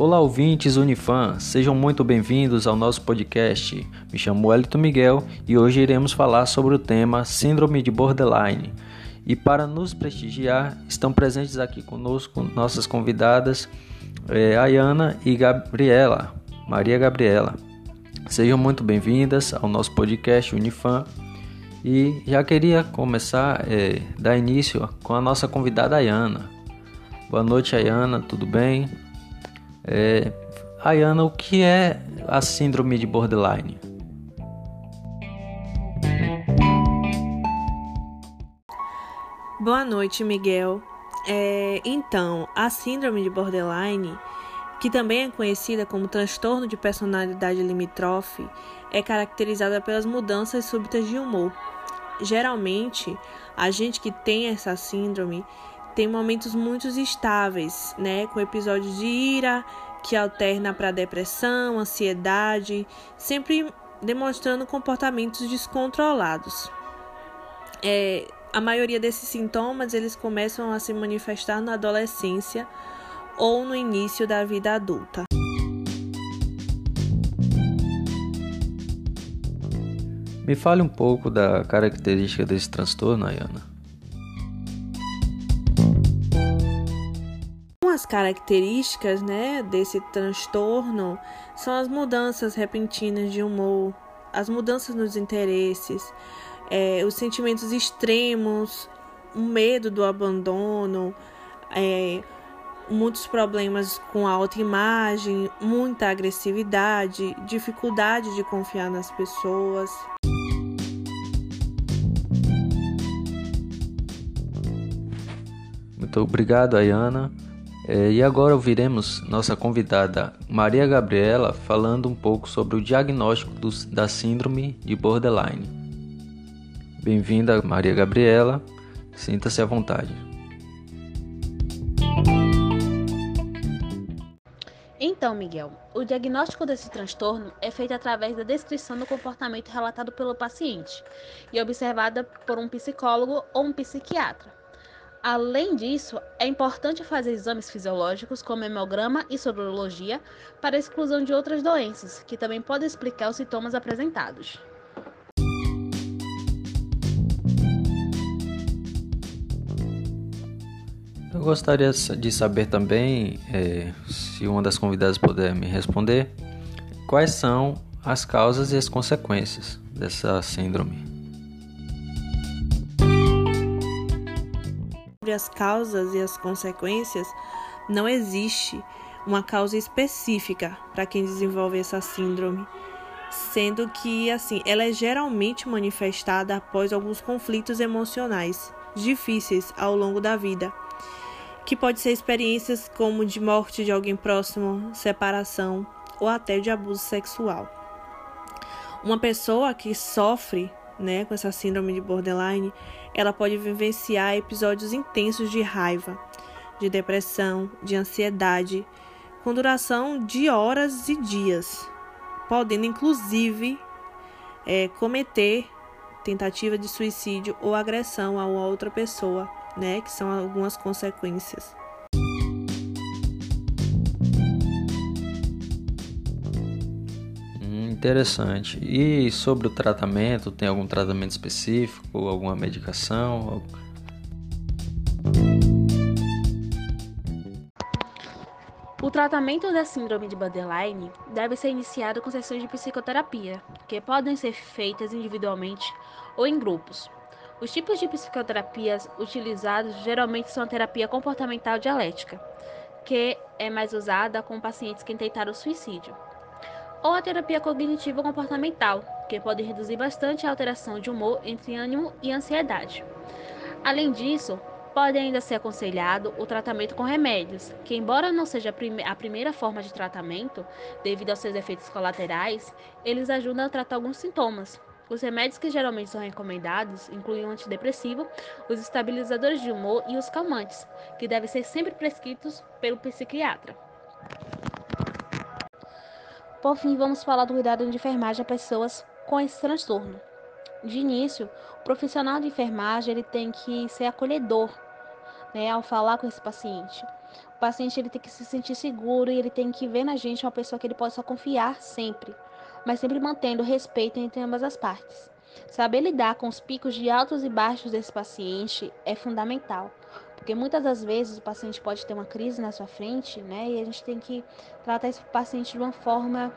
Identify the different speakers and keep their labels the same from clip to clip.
Speaker 1: Olá, ouvintes Unifan, sejam muito bem-vindos ao nosso podcast. Me chamo Elton Miguel e hoje iremos falar sobre o tema Síndrome de Borderline. E para nos prestigiar, estão presentes aqui conosco nossas convidadas é, Ayana e Gabriela, Maria Gabriela. Sejam muito bem-vindas ao nosso podcast Unifan. E já queria começar, é, dar início com a nossa convidada Ayana. Boa noite, Ayana, tudo bem? É, Ayana, o que é a síndrome de borderline?
Speaker 2: Boa noite, Miguel. É, então, a síndrome de borderline, que também é conhecida como transtorno de personalidade limítrofe, é caracterizada pelas mudanças súbitas de humor. Geralmente, a gente que tem essa síndrome tem momentos muito estáveis, né, com episódios de ira que alterna para depressão, ansiedade, sempre demonstrando comportamentos descontrolados. É, a maioria desses sintomas eles começam a se manifestar na adolescência ou no início da vida adulta.
Speaker 1: Me fale um pouco da característica desse transtorno, Ayana.
Speaker 2: As características né, desse transtorno são as mudanças repentinas de humor, as mudanças nos interesses, é, os sentimentos extremos, o medo do abandono, é, muitos problemas com a autoimagem, muita agressividade, dificuldade de confiar nas pessoas.
Speaker 1: Muito obrigado, Ayana. É, e agora ouviremos nossa convidada Maria Gabriela falando um pouco sobre o diagnóstico do, da síndrome de borderline. Bem-vinda, Maria Gabriela. Sinta-se à vontade.
Speaker 3: Então, Miguel, o diagnóstico desse transtorno é feito através da descrição do comportamento relatado pelo paciente e observada por um psicólogo ou um psiquiatra. Além disso, é importante fazer exames fisiológicos como hemograma e sorologia para a exclusão de outras doenças, que também podem explicar os sintomas apresentados.
Speaker 1: Eu gostaria de saber também, é, se uma das convidadas puder me responder, quais são as causas e as consequências dessa síndrome.
Speaker 2: Sobre as causas e as consequências, não existe uma causa específica para quem desenvolve essa síndrome, sendo que assim, ela é geralmente manifestada após alguns conflitos emocionais difíceis ao longo da vida que pode ser experiências como de morte de alguém próximo, separação ou até de abuso sexual. Uma pessoa que sofre né, com essa síndrome de borderline, ela pode vivenciar episódios intensos de raiva, de depressão, de ansiedade, com duração de horas e dias, podendo inclusive é, cometer tentativa de suicídio ou agressão a outra pessoa né? Que são algumas consequências.
Speaker 1: Interessante. E sobre o tratamento, tem algum tratamento específico, alguma medicação?
Speaker 3: O tratamento da síndrome de borderline deve ser iniciado com sessões de psicoterapia, que podem ser feitas individualmente ou em grupos. Os tipos de psicoterapias utilizados geralmente são a terapia comportamental dialética, que é mais usada com pacientes que tentaram suicídio, ou a terapia cognitiva comportamental, que pode reduzir bastante a alteração de humor entre ânimo e ansiedade. Além disso, pode ainda ser aconselhado o tratamento com remédios, que, embora não seja a primeira forma de tratamento, devido aos seus efeitos colaterais, eles ajudam a tratar alguns sintomas, os remédios que geralmente são recomendados incluem o antidepressivo, os estabilizadores de humor e os calmantes, que devem ser sempre prescritos pelo psiquiatra. Por fim, vamos falar do cuidado de enfermagem a pessoas com esse transtorno. De início, o profissional de enfermagem ele tem que ser acolhedor né, ao falar com esse paciente. O paciente ele tem que se sentir seguro e ele tem que ver na gente uma pessoa que ele possa confiar sempre, mas sempre mantendo respeito entre ambas as partes. Saber lidar com os picos de altos e baixos desse paciente é fundamental, porque muitas das vezes o paciente pode ter uma crise na sua frente, né? E a gente tem que tratar esse paciente de uma forma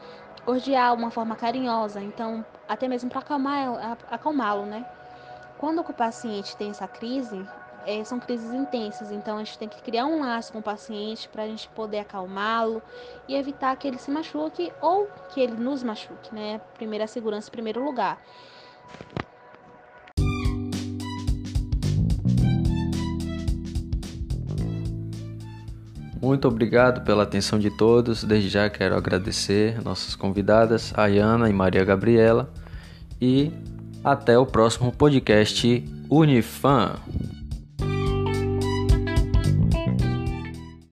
Speaker 3: cordial, uma forma carinhosa, então até mesmo para acalmá-lo, né? Quando o paciente tem essa crise, é, são crises intensas, então a gente tem que criar um laço com o paciente para a gente poder acalmá-lo e evitar que ele se machuque ou que ele nos machuque, né? Primeira segurança em primeiro lugar.
Speaker 1: Muito obrigado pela atenção de todos. Desde já quero agradecer nossas convidadas, Ayana e Maria Gabriela. E até o próximo podcast Unifan.